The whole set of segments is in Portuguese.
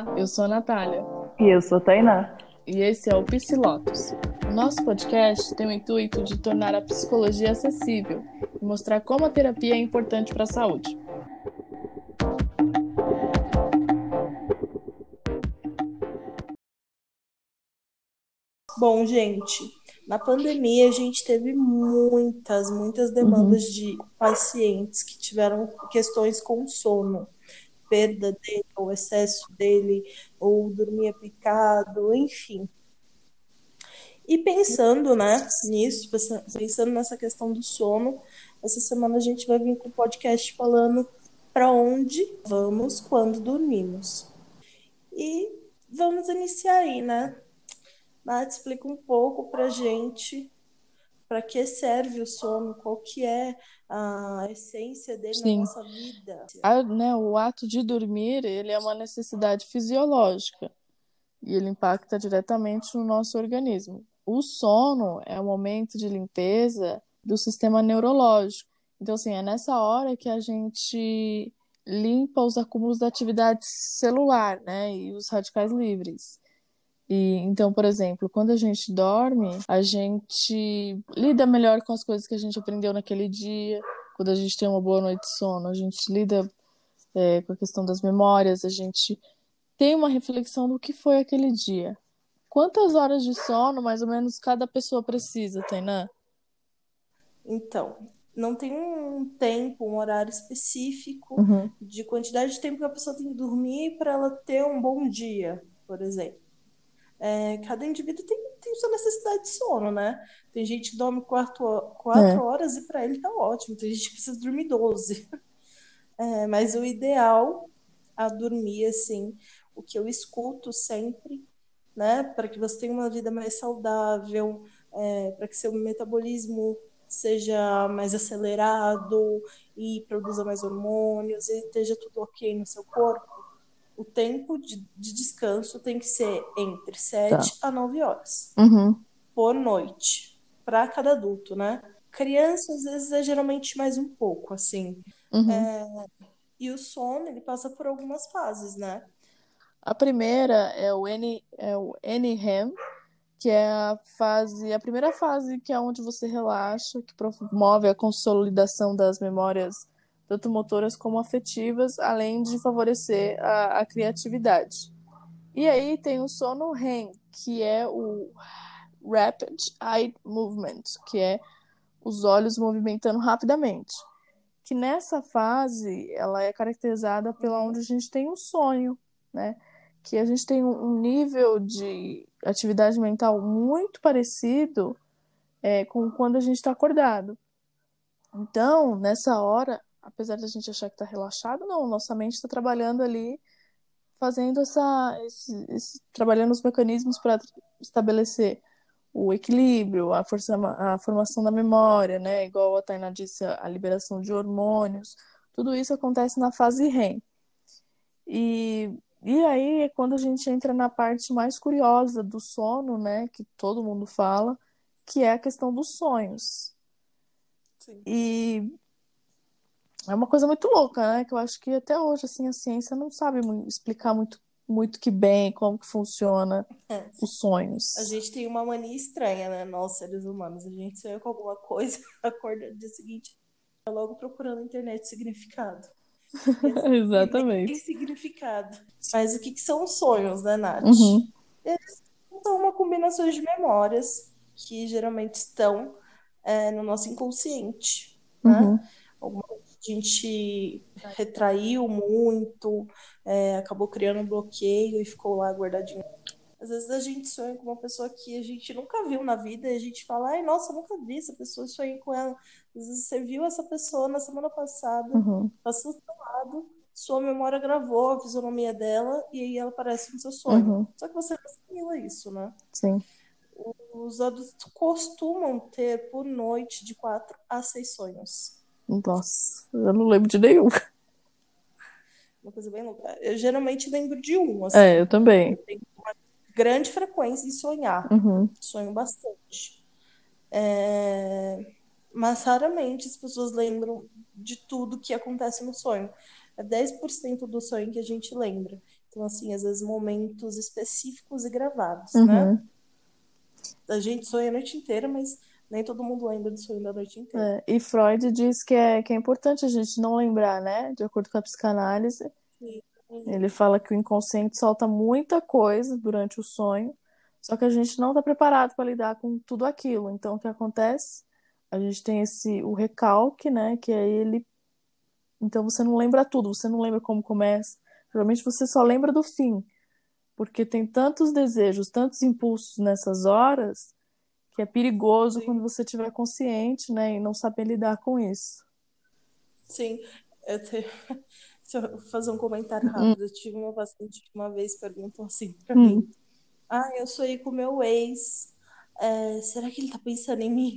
Olá, eu sou a Natália. E eu sou a Tainá. E esse é o Psilotos. O nosso podcast tem o intuito de tornar a psicologia acessível e mostrar como a terapia é importante para a saúde. Bom, gente, na pandemia a gente teve muitas, muitas demandas uhum. de pacientes que tiveram questões com sono perda dele, ou excesso dele, ou dormia picado, enfim. E pensando, né, nisso, pensando nessa questão do sono, essa semana a gente vai vir com o podcast falando para onde vamos quando dormimos. E vamos iniciar aí, né? Nath, explica um pouco pra gente para que serve o sono, qual que é a essência dele Sim. na nossa vida. A, né, o ato de dormir, ele é uma necessidade fisiológica e ele impacta diretamente no nosso organismo. O sono é o momento de limpeza do sistema neurológico. Então, assim, é nessa hora que a gente limpa os acúmulos da atividade celular, né, e os radicais livres. E então, por exemplo, quando a gente dorme, a gente lida melhor com as coisas que a gente aprendeu naquele dia. Quando a gente tem uma boa noite de sono, a gente lida é, com a questão das memórias, a gente tem uma reflexão do que foi aquele dia. Quantas horas de sono, mais ou menos, cada pessoa precisa, Tainá? Então, não tem um tempo, um horário específico uhum. de quantidade de tempo que a pessoa tem que dormir para ela ter um bom dia, por exemplo. É, cada indivíduo tem, tem sua necessidade de sono, né? Tem gente que dorme quatro, quatro é. horas e para ele tá ótimo. Tem gente que precisa dormir 12. É, mas o ideal a dormir, assim, o que eu escuto sempre, né? Para que você tenha uma vida mais saudável, é, para que seu metabolismo seja mais acelerado e produza mais hormônios e esteja tudo ok no seu corpo o tempo de, de descanso tem que ser entre 7 tá. a 9 horas uhum. por noite, para cada adulto, né? Criança, às vezes, é geralmente mais um pouco, assim. Uhum. É... E o sono, ele passa por algumas fases, né? A primeira é o N, é o NREM, que é a fase, a primeira fase que é onde você relaxa, que promove a consolidação das memórias tanto motoras como afetivas, além de favorecer a, a criatividade. E aí tem o sono REM, que é o Rapid Eye Movement, que é os olhos movimentando rapidamente. Que nessa fase ela é caracterizada pela onde a gente tem um sonho, né? Que a gente tem um nível de atividade mental muito parecido é, com quando a gente está acordado. Então, nessa hora, apesar de a gente achar que está relaxado, não, nossa mente está trabalhando ali, fazendo essa, esse, esse, trabalhando os mecanismos para estabelecer o equilíbrio, a, força, a formação da memória, né? Igual a Tainá disse, a liberação de hormônios, tudo isso acontece na fase REM. E, e aí é quando a gente entra na parte mais curiosa do sono, né? Que todo mundo fala, que é a questão dos sonhos. Sim. E é uma coisa muito louca, né? Que eu acho que até hoje assim a ciência não sabe explicar muito muito que bem como que funciona é. os sonhos. A gente tem uma mania estranha, né? Nós seres humanos, a gente sonha com alguma coisa, acorda no dia seguinte, tá logo procurando na internet significado. Exatamente. Tem significado. Mas o que, que são os sonhos, né, Nath? Uhum. Eles são uma combinação de memórias que geralmente estão é, no nosso inconsciente, né? Uhum. Alguma a gente retraiu muito, é, acabou criando um bloqueio e ficou lá guardadinho. Às vezes a gente sonha com uma pessoa que a gente nunca viu na vida e a gente fala, ai, nossa, nunca vi essa pessoa, sonhei com ela. Às vezes você viu essa pessoa na semana passada, uhum. passou do seu lado, sua memória gravou a fisionomia dela e aí ela aparece no seu sonho. Uhum. Só que você não assimila isso, né? Sim. Os adultos costumam ter por noite de quatro a seis sonhos. Nossa, eu não lembro de nenhum. Uma coisa bem louca. Eu geralmente lembro de um. Assim. É, eu também. Eu tenho uma grande frequência em sonhar. Uhum. Sonho bastante. É... Mas raramente as pessoas lembram de tudo que acontece no sonho. É 10% do sonho que a gente lembra. Então, assim, às vezes momentos específicos e gravados, Uhum. né? A gente sonha a noite inteira, mas nem todo mundo lembra do sonho da noite inteira. É, e Freud diz que é, que é importante a gente não lembrar, né? De acordo com a psicanálise, Sim. ele fala que o inconsciente solta muita coisa durante o sonho, só que a gente não está preparado para lidar com tudo aquilo. Então, o que acontece? A gente tem esse o recalque, né? Que é ele. Então você não lembra tudo, você não lembra como começa. Geralmente você só lembra do fim, porque tem tantos desejos, tantos impulsos nessas horas que é perigoso Sim. quando você estiver consciente, né, e não saber lidar com isso. Sim, eu te... se eu fazer um comentário Hum. rápido, eu tive uma paciente que uma vez perguntou assim pra Hum. mim: Ah, eu sonhei com meu ex, é, será que ele tá pensando em mim?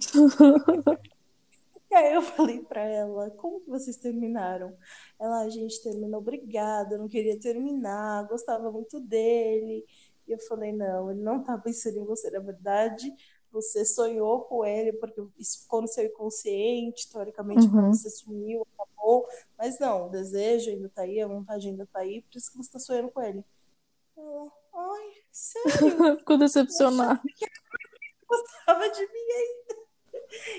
E aí eu falei pra ela: Como que vocês terminaram? Ela, a gente terminou, obrigada, não queria terminar, gostava muito dele. E eu falei: Não, ele não tá pensando em você, na verdade. Você sonhou com ele porque isso ficou no seu inconsciente, teoricamente, quando Uhum. você sumiu, acabou. Mas não, o desejo ainda tá aí, a vontade ainda tá aí, por isso que você tá sonhando com ele. Ela, Ai, sério? Ficou decepcionado. Gostava de mim ainda.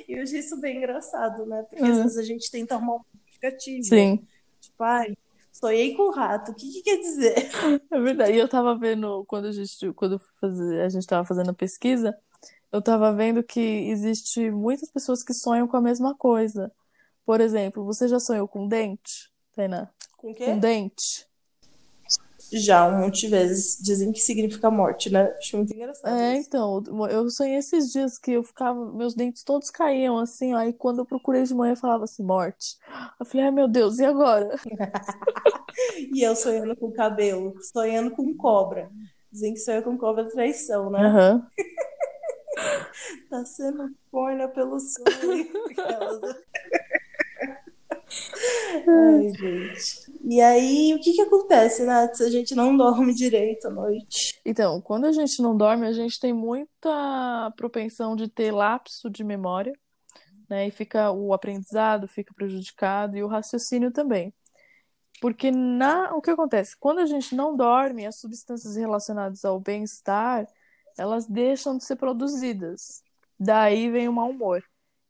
E eu achei isso bem engraçado, né? Porque às Uhum. vezes a gente tenta arrumar uma justificativa. Sim, Tipo, ai, sonhei com o rato, o que que quer dizer? é verdade. E eu tava vendo, quando a gente, quando eu fazer, a gente tava fazendo a pesquisa, eu tava vendo que existe muitas pessoas que sonham com a mesma coisa. Por exemplo, você já sonhou com dente, Tainá? Com o Com quê? dente? Já, um monte de vezes. Dizem que significa morte, né? Acho muito engraçado É, isso. então, eu sonhei esses dias que eu ficava, meus dentes todos caíam assim, ó, aí quando eu procurei de manhã eu falava assim, morte. Eu falei, ai meu Deus, e agora? E eu sonhando com cabelo, sonhando com cobra. Dizem que sonhar com cobra é traição, né? Aham. Tá sendo corna pelo sonho. Ai, gente. E aí, o que que acontece, Nath, se a gente não dorme direito à noite? Então, quando a gente não dorme, a gente tem muita propensão de ter lapso de memória, né? E fica o aprendizado fica prejudicado e o raciocínio também. Porque na, o que acontece? Quando a gente não dorme, as substâncias relacionadas ao bem-estar, elas deixam de ser produzidas. Daí vem o mau humor.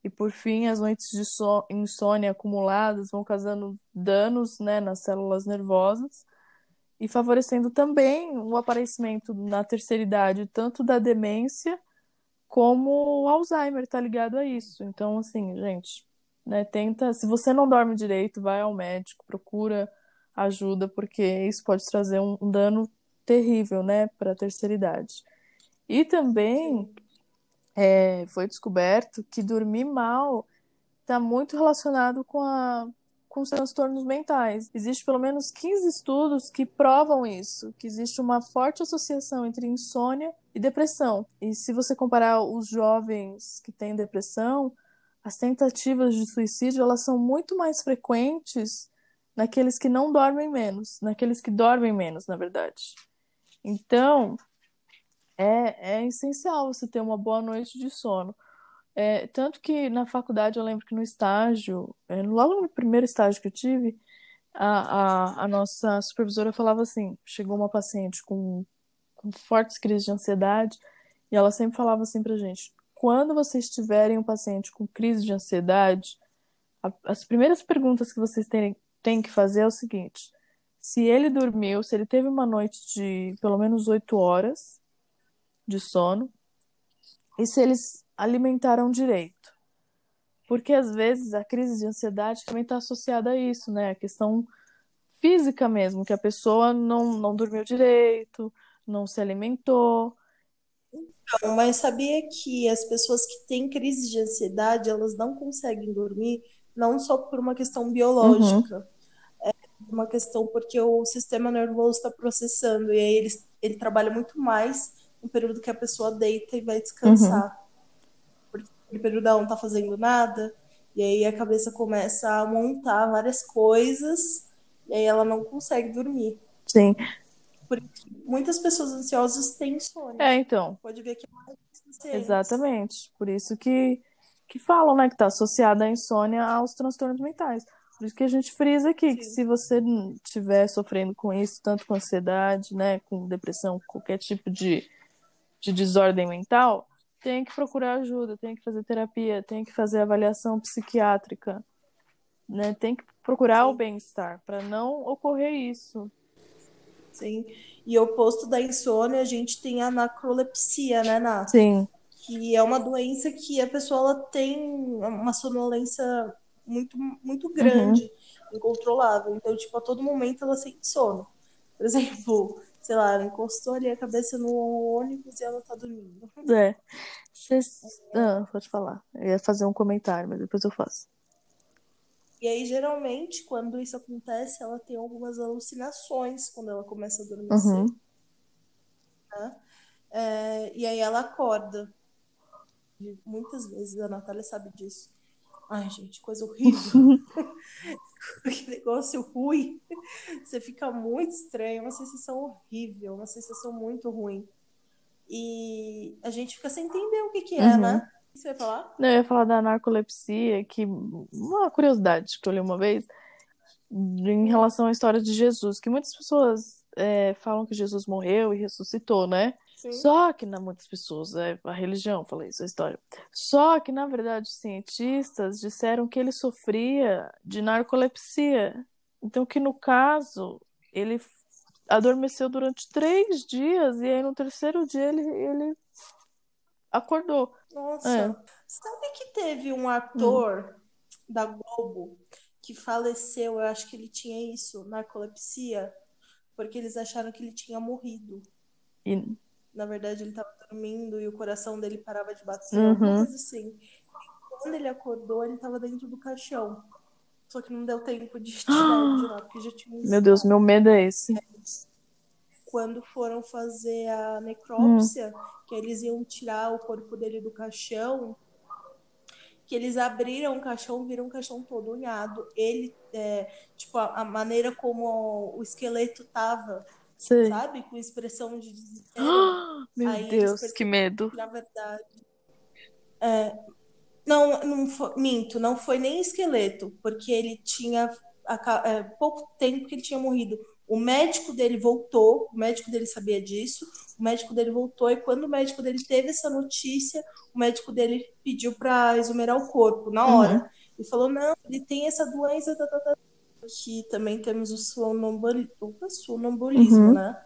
E por fim, as noites de so- insônia acumuladas vão causando danos, né, nas células nervosas e favorecendo também o aparecimento na terceira idade, tanto da demência como o Alzheimer, tá ligado a isso. Então, assim, gente, né, tenta, se você não dorme direito, vai ao médico, procura ajuda, porque isso pode trazer um, um dano terrível, né, para a terceira idade. E também é, foi descoberto que dormir mal está muito relacionado com, a, com os transtornos mentais. Existe pelo menos 15 estudos que provam isso, que existe uma forte associação entre insônia e depressão. E se você comparar os jovens que têm depressão, as tentativas de suicídio elas são muito mais frequentes naqueles que não dormem menos, naqueles que dormem menos, na verdade. Então, é, é essencial você ter uma boa noite de sono. É, tanto que na faculdade eu lembro que no estágio, é, logo no primeiro estágio que eu tive, a, a, a nossa supervisora falava assim: chegou uma paciente com, com fortes crises de ansiedade, e ela sempre falava assim pra gente: quando vocês tiverem um paciente com crise de ansiedade, a- as primeiras perguntas que vocês têm, têm que fazer é o seguinte: se ele dormiu, se ele teve uma noite de pelo menos oito horas de sono, e se eles alimentaram direito. Porque às vezes a crise de ansiedade também está associada a isso, né? A questão física mesmo, que a pessoa não, não dormiu direito, não se alimentou. Não, mas sabia que as pessoas que têm crise de ansiedade, elas não conseguem dormir, não só por uma questão biológica, é uma questão porque o sistema nervoso está processando, e aí ele, ele trabalha muito mais no período que a pessoa deita e vai descansar. Porque no período ela não está fazendo nada, e aí a cabeça começa a montar várias coisas, e aí ela não consegue dormir. Sim. Por isso, muitas pessoas ansiosas têm insônia. É, então, Pode ver que é mais exatamente. Por isso que, que falam, né, que está associada a insônia aos transtornos mentais. Por isso que a gente frisa aqui, Sim. que se você estiver sofrendo com isso, tanto com ansiedade, né, com depressão, qualquer tipo de, de desordem mental, tem que procurar ajuda, tem que fazer terapia, tem que fazer avaliação psiquiátrica, né? Tem que procurar Sim. o bem-estar para não ocorrer isso. Sim. E o oposto da insônia, a gente tem a narcolepsia, né, Nath? Sim. Que é uma doença que a pessoa ela tem uma sonolência muito, muito grande, incontrolável. Então, tipo, a todo momento ela sente sono. Por exemplo, sei lá, ela encostou ali a cabeça no ônibus e ela tá dormindo. É. Cês... Ah, pode falar. Eu ia fazer um comentário, mas depois eu faço. E aí, geralmente, quando isso acontece, ela tem algumas alucinações quando ela começa a adormecer. Uhum. É, e aí ela acorda. E muitas vezes a Natália sabe disso. Ai, gente, coisa horrível. que negócio ruim. Você fica muito estranho, uma sensação horrível, uma sensação muito ruim. E a gente fica sem entender o que que é, Uhum. né? O que você vai falar? Não, eu ia falar da narcolepsia, que uma curiosidade que eu li uma vez em relação à história de Jesus, que muitas pessoas é, falam que Jesus morreu e ressuscitou, né? Sim. Só que, na muitas pessoas, é a religião fala isso, a história. Só que, na verdade, os cientistas disseram que ele sofria de narcolepsia. Então, que no caso, ele adormeceu durante três dias e aí no terceiro dia ele, ele acordou. Nossa. É. Sabe que teve um ator da Globo que faleceu? Eu acho que ele tinha isso, narcolepsia, porque eles acharam que ele tinha morrido. E Na verdade, ele estava dormindo e o coração dele parava de bater, Uhum. coisa assim. E quando ele acordou, ele estava dentro do caixão. Só que não deu tempo de tirar de lá, porque já tinha Meu Deus, meu medo é esse. quando foram fazer a necrópsia, Hum. que eles iam tirar o corpo dele do caixão, que eles abriram o caixão, viram o caixão todo unhado. Ele, é, tipo, a, a maneira como o esqueleto tava, Sei. sabe? Com expressão de desespero. Meu Aí Deus, que medo. na verdade. é, não, não foi, minto, não foi nem esqueleto, porque ele tinha é, pouco tempo que ele tinha morrido. O médico dele voltou, o médico dele sabia disso, o médico dele voltou, e quando o médico dele teve essa notícia, o médico dele pediu para exumerar o corpo na hora. E falou: não, ele tem essa doença, tá, tá, tá. que também temos o sonambuli- opa, sonambulismo, Uhum. né?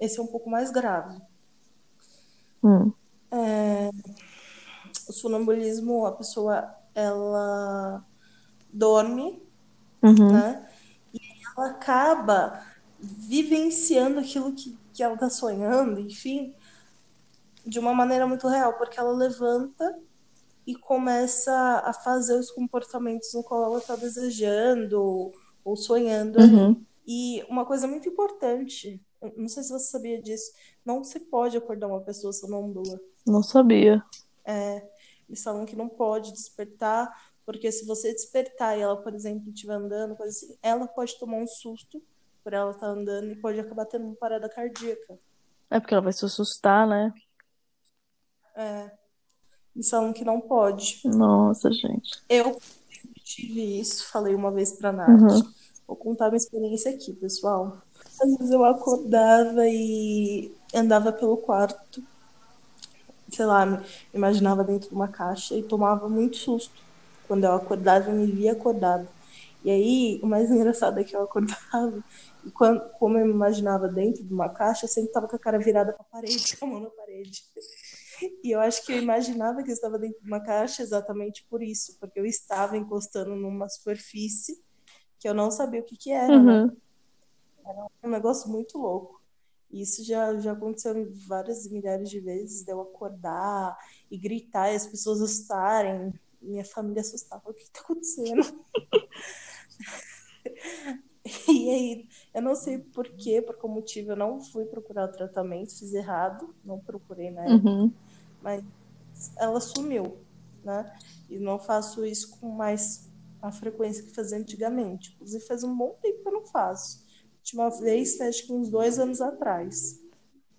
Esse é um pouco mais grave. Hum. o sonambulismo, a pessoa ela dorme, Uhum. né? E ela acaba vivenciando aquilo que, que ela tá sonhando, enfim, de uma maneira muito real, porque ela levanta e começa a fazer os comportamentos no qual ela tá desejando ou sonhando. Uhum. E uma coisa muito importante, não sei se você sabia disso, não se pode acordar uma pessoa sonâmbula. Não sabia. Eles falam que não pode despertar, porque se você despertar e ela, por exemplo, estiver andando, coisa assim, ela pode tomar um susto por ela estar andando e pode acabar tendo uma parada cardíaca. É porque ela vai se assustar, né? Eles falam que não pode. Nossa, gente. Eu tive isso, falei uma vez pra Nath. Uhum. Vou contar uma experiência aqui, pessoal. Às vezes eu acordava e andava pelo quarto, sei lá, me imaginava dentro de uma caixa e tomava muito susto. Quando eu acordava, eu me via acordada. E aí, o mais engraçado é que eu acordava e quando, como eu me imaginava dentro de uma caixa, eu sempre tava com a cara virada pra parede, com a mão na parede. E eu acho que eu imaginava que eu estava dentro de uma caixa exatamente por isso, porque eu estava encostando numa superfície que eu não sabia o que que era, né? Uhum. um negócio muito louco. Isso já, já aconteceu várias milhares de vezes, de eu acordar e gritar e as pessoas assustarem. Minha família assustava. O que está acontecendo? E aí, eu não sei por quê, por qual motivo eu não fui procurar o tratamento, fiz errado, não procurei na época, Uhum. mas ela sumiu, né? E não faço isso com mais a frequência que fazia antigamente. Inclusive, faz um bom tempo que eu não faço. Última vez, acho que uns dois anos atrás.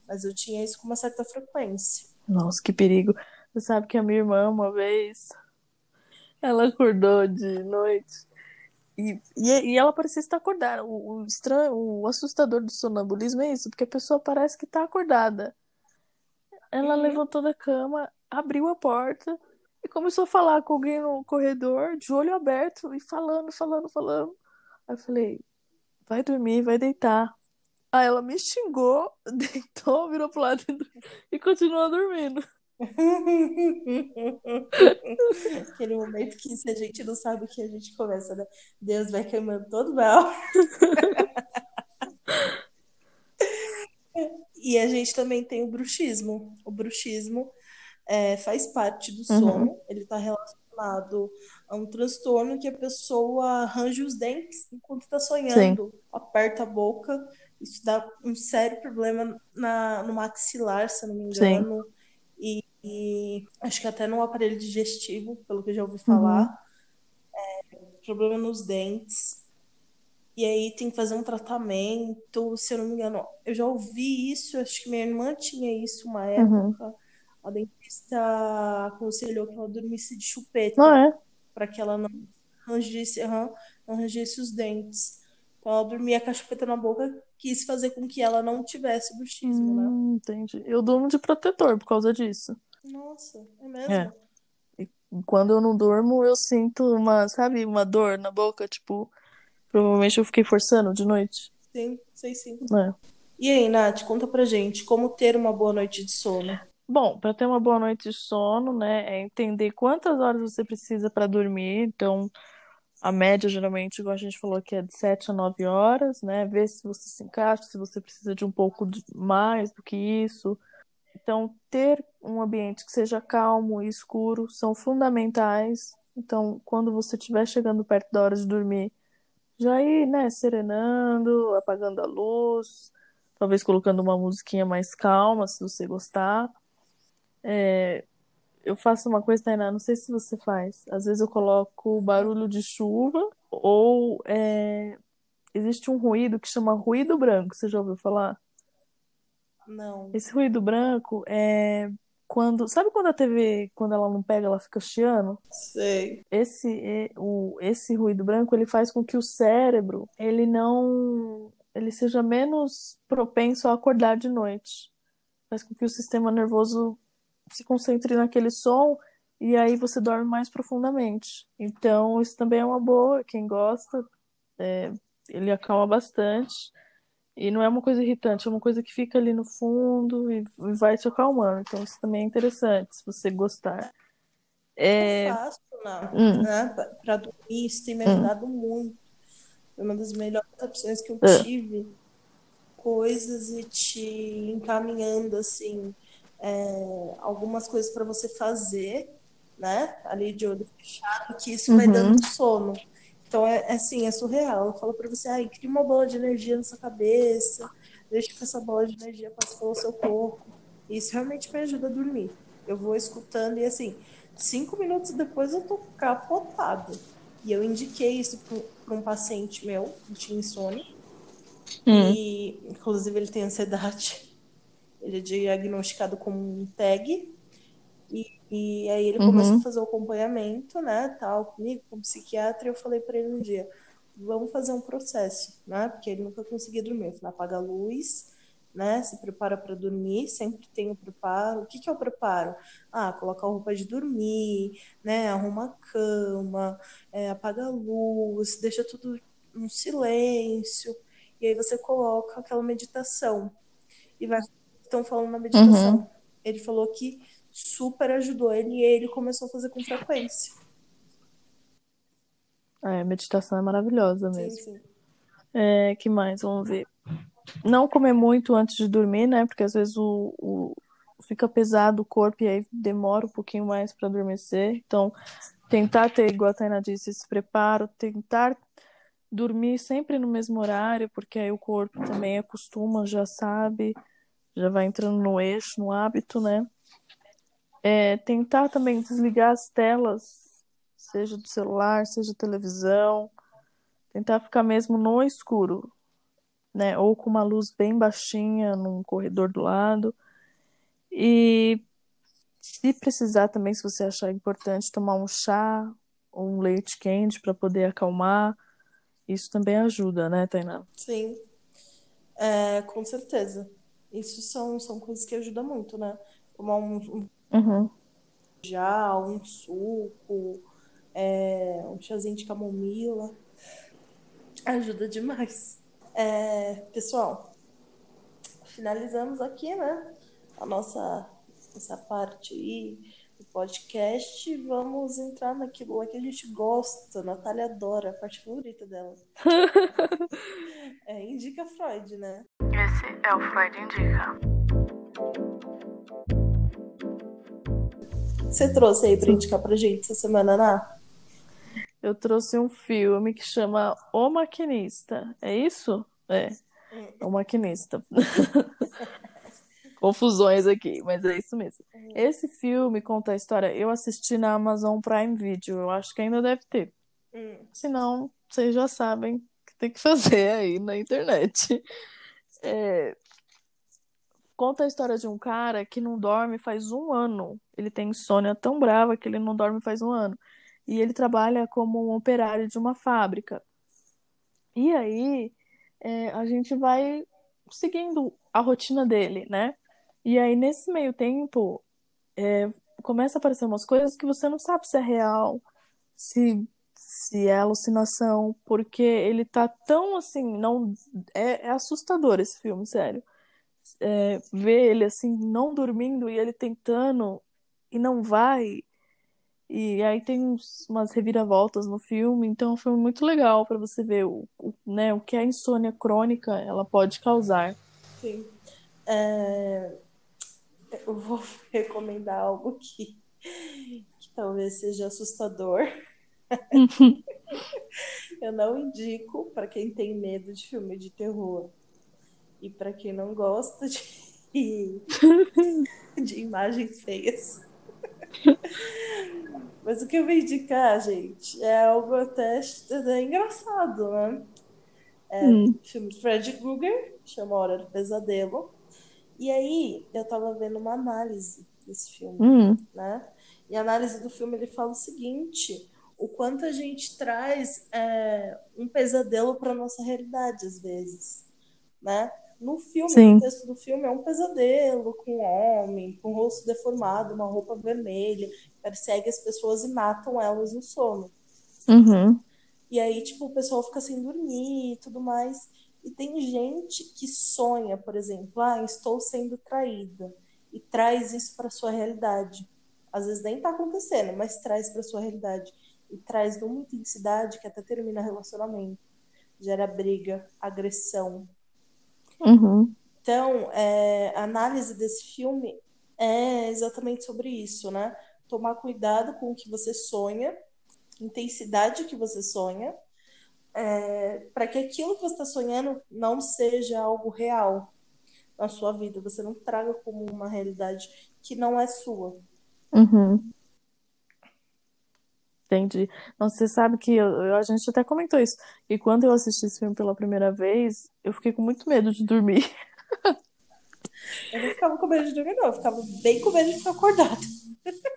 Mas eu tinha isso com uma certa frequência. Nossa, que perigo. Você sabe que a minha irmã, uma vez, ela acordou de noite E, e, e ela parecia estar acordada. O, o, estranho, o assustador do sonambulismo é isso, porque a pessoa parece que está acordada. Ela uhum. levantou da cama, abriu a porta e começou a falar com alguém no corredor, de olho aberto, e falando, falando, falando. Aí eu falei, vai dormir, vai deitar. Aí ela me xingou, deitou, virou pro lado e continuou dormindo. Aquele momento que se a gente não sabe o que a gente começa, né? Deus vai queimando todo mal. e a gente também tem o bruxismo. O bruxismo é, faz parte do uhum. sono, uhum. ele está relacionado a um transtorno que a pessoa arranja os dentes enquanto está sonhando, Sim. aperta a boca. Isso dá um sério problema na, no maxilar, se não me engano. Sim e acho que até no aparelho digestivo, pelo que eu já ouvi falar, uhum. é, problema nos dentes. E aí tem que fazer um tratamento, se eu não me engano. Eu já ouvi isso, acho que minha irmã tinha isso uma uhum. época. Uhum. A dentista aconselhou que ela dormisse de chupeta. Ah, é? Para que ela não rangisse, não rangisse os dentes. Então ela dormia com a chupeta na boca, quis fazer com que ela não tivesse bruxismo, né? hum, né? Entendi. Eu durmo de protetor por causa disso. Nossa, é mesmo? É. E quando eu não durmo, eu sinto uma, sabe, uma dor na boca, tipo, provavelmente eu fiquei forçando de noite. Sim, sei sim. É. E aí, Nath, conta pra gente como ter uma boa noite de sono. Bom, para ter uma boa noite de sono, né, é entender quantas horas você precisa para dormir. Então, a média geralmente, igual a gente falou aqui, é de 7 a 9 horas, né? Ver se você se encaixa, se você precisa de um pouco mais do que isso. Então, ter um ambiente que seja calmo e escuro são fundamentais. Então, quando você estiver chegando perto da hora de dormir, já ir, né, serenando, apagando a luz, talvez colocando uma musiquinha mais calma, se você gostar. É, eu faço uma coisa, Tainá, não sei se você faz. Às vezes eu coloco barulho de chuva ou é, existe um ruído que chama ruído branco. Você já ouviu falar? Não. Esse ruído branco é quando. Sabe quando a TV, quando ela não pega, ela fica chiando? Sei. Esse, é, o, esse ruído branco ele faz com que o cérebro ele não. ele seja menos propenso a acordar de noite. Faz com que o sistema nervoso se concentre naquele som e aí você dorme mais profundamente. Então, isso também é uma boa. Quem gosta, é, ele acalma bastante. E não é uma coisa irritante, é uma coisa que fica ali no fundo e, vai te acalmando. Então, isso também é interessante, se você gostar. É... Eu faço, né? Hum. né? Para dormir, isso tem me ajudado hum. muito. Foi uma das melhores opções que eu é. tive. Coisas e te encaminhando, assim, é, algumas coisas para você fazer, né? Ali de olho fechado, que isso uhum. vai dando sono. Então, é, é assim, é surreal. Eu falo para você, ai, cria uma bola de energia na sua cabeça, deixa que essa bola de energia passe pelo seu corpo. Isso realmente me ajuda a dormir. Eu vou escutando e, assim, cinco minutos depois eu tô capotado. E eu indiquei isso para um paciente meu, que tinha insônia. Hum. E, inclusive, ele tem ansiedade. Ele é diagnosticado com um TAG. E, e aí ele uhum. começou a fazer o acompanhamento, né, tal, comigo, como psiquiatra, e eu falei para ele um dia, vamos fazer um processo, né, porque ele nunca conseguia dormir. Eu falei, apaga a luz, né, se prepara para dormir, sempre tem o preparo. O que que é o preparo? Ah, colocar roupa de dormir, né, arruma a cama, é, apaga a luz, deixa tudo no silêncio, e aí você coloca aquela meditação. E vai estão falando na meditação. Uhum. Ele falou que super ajudou ele e ele começou a fazer com frequência. É, a meditação é maravilhosa mesmo. Sim, sim. É, que mais? Vamos ver. Não comer muito antes de dormir, né? Porque às vezes o, o fica pesado o corpo e aí demora um pouquinho mais para adormecer. Então, tentar ter, igual a Taina disse, esse preparo, tentar dormir sempre no mesmo horário, porque aí o corpo também acostuma, já sabe já vai entrando no eixo, no hábito, né? É, tentar também desligar as telas, seja do celular, seja televisão, tentar ficar mesmo no escuro, né? Ou com uma luz bem baixinha num corredor do lado. E se precisar também, se você achar importante, tomar um chá ou um leite quente para poder acalmar, isso também ajuda, né, Tainá? Sim, é, com certeza. Isso são, são coisas que ajudam muito, né? Tomar um, um Uhum. já, um suco, é, um chazinho de camomila. Ajuda demais. É, pessoal, finalizamos aqui, né? A nossa essa parte aí do podcast. Vamos entrar naquilo lá que a gente gosta. Natália adora, a parte favorita dela. É, indica Freud, né? Esse é o Freud Indica. Você trouxe aí pra indicar pra gente essa semana, Ná? Eu trouxe um filme que chama O Maquinista. É isso? É. O Maquinista. Confusões aqui, mas é isso mesmo. Esse filme conta a história. Eu assisti na Amazon Prime Video. Eu acho que ainda deve ter. Hum, Se não, vocês já sabem tem que fazer aí na internet. É, Conta a história de um cara que não dorme faz um ano. Ele tem insônia tão brava que ele não dorme faz um ano. E ele trabalha como um operário de uma fábrica. E aí, é, a gente vai seguindo a rotina dele, né? E aí, nesse meio tempo, é, começa a aparecer umas coisas que você não sabe se é real, se, se é alucinação, porque ele tá tão assim, não é, é assustador esse filme, sério. É, ver ele assim, não dormindo e ele tentando e não vai. E aí tem uns- umas reviravoltas no filme, então é um filme muito legal para você ver o, o, né, o que a insônia crônica ela pode causar. sim. É, Eu vou recomendar algo que, que talvez seja assustador. Eu não indico para quem tem medo de filme de terror e para quem não gosta de, de imagens feias. Mas o que eu vou indicar, gente, é algo até é engraçado, né? Hum, filme de Fred Krueger, chama Hora do Pesadelo. E aí, eu tava vendo uma análise desse filme, hum, né? E a análise do filme, ele fala o seguinte, o quanto a gente traz é, um pesadelo para nossa realidade, às vezes, né? No filme, sim. o texto do filme é um pesadelo com um homem, com o rosto deformado, uma roupa vermelha, persegue as pessoas e matam elas no sono. Uhum. E aí, tipo, o pessoal fica sem dormir e tudo mais. E tem gente que sonha, por exemplo, ah, estou sendo traída. E traz isso para sua realidade. Às vezes nem tá acontecendo, mas traz para sua realidade. E traz numa intensidade que até termina relacionamento. Gera briga, agressão. Uhum. Então, é, a análise desse filme é exatamente sobre isso, né? Tomar cuidado com o que você sonha, intensidade que você sonha, é, para que aquilo que você está sonhando não seja algo real na sua vida. Você não traga como uma realidade que não é sua. Uhum. Entendi. Nossa, você sabe que eu, eu- a gente até comentou isso. E quando eu assisti esse filme pela primeira vez, eu fiquei com muito medo de dormir. Eu não ficava com medo de dormir, não. Eu ficava bem com medo de ficar acordada.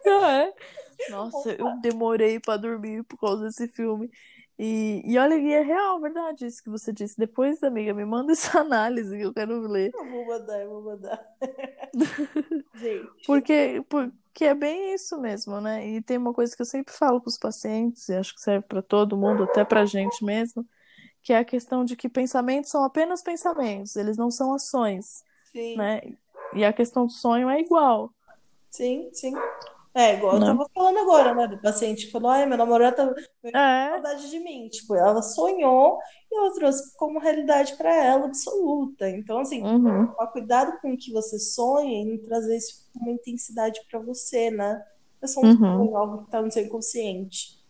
Ah, é? Nossa, eu demorei pra dormir por causa desse filme. E, e olha, e é real, verdade, isso que você disse. Depois, amiga, me manda essa análise que eu quero ler. Eu vou mandar, eu vou mandar. Gente, Porque, porque é bem isso mesmo, né? E tem uma coisa que eu sempre falo para os pacientes, e acho que serve para todo mundo, até para gente mesmo, que é a questão de que pensamentos são apenas pensamentos, eles não são ações, sim, né? E a questão do sonho é igual, sim, sim. É, igual eu né? tava falando agora, né? Do paciente falou, ai, meu namorado tá É, saudade de mim. Tipo, ela sonhou e ela trouxe como realidade para ela absoluta. Então, assim, uhum, tomar cuidado com o que você sonha e não trazer isso com uma intensidade para você, né? É só um uhum, algo que tá no seu inconsciente.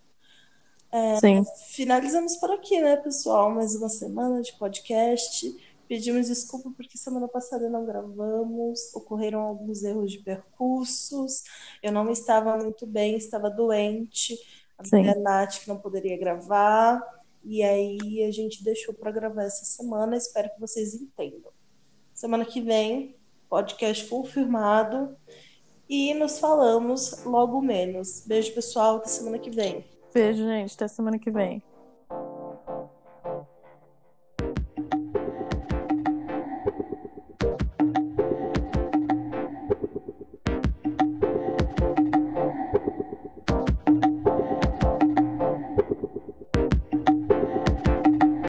sim. Finalizamos por aqui, né, pessoal? Mais uma semana de podcast. Pedimos desculpa porque semana passada não gravamos, ocorreram alguns erros de percursos. Eu não estava muito bem, estava doente. A Sim. minha Nath que não poderia gravar. E aí a gente deixou para gravar essa semana. Espero que vocês entendam. Semana que vem, podcast confirmado. E nos falamos logo menos. Beijo, pessoal. Até semana que vem. Beijo, gente. Até semana que vem.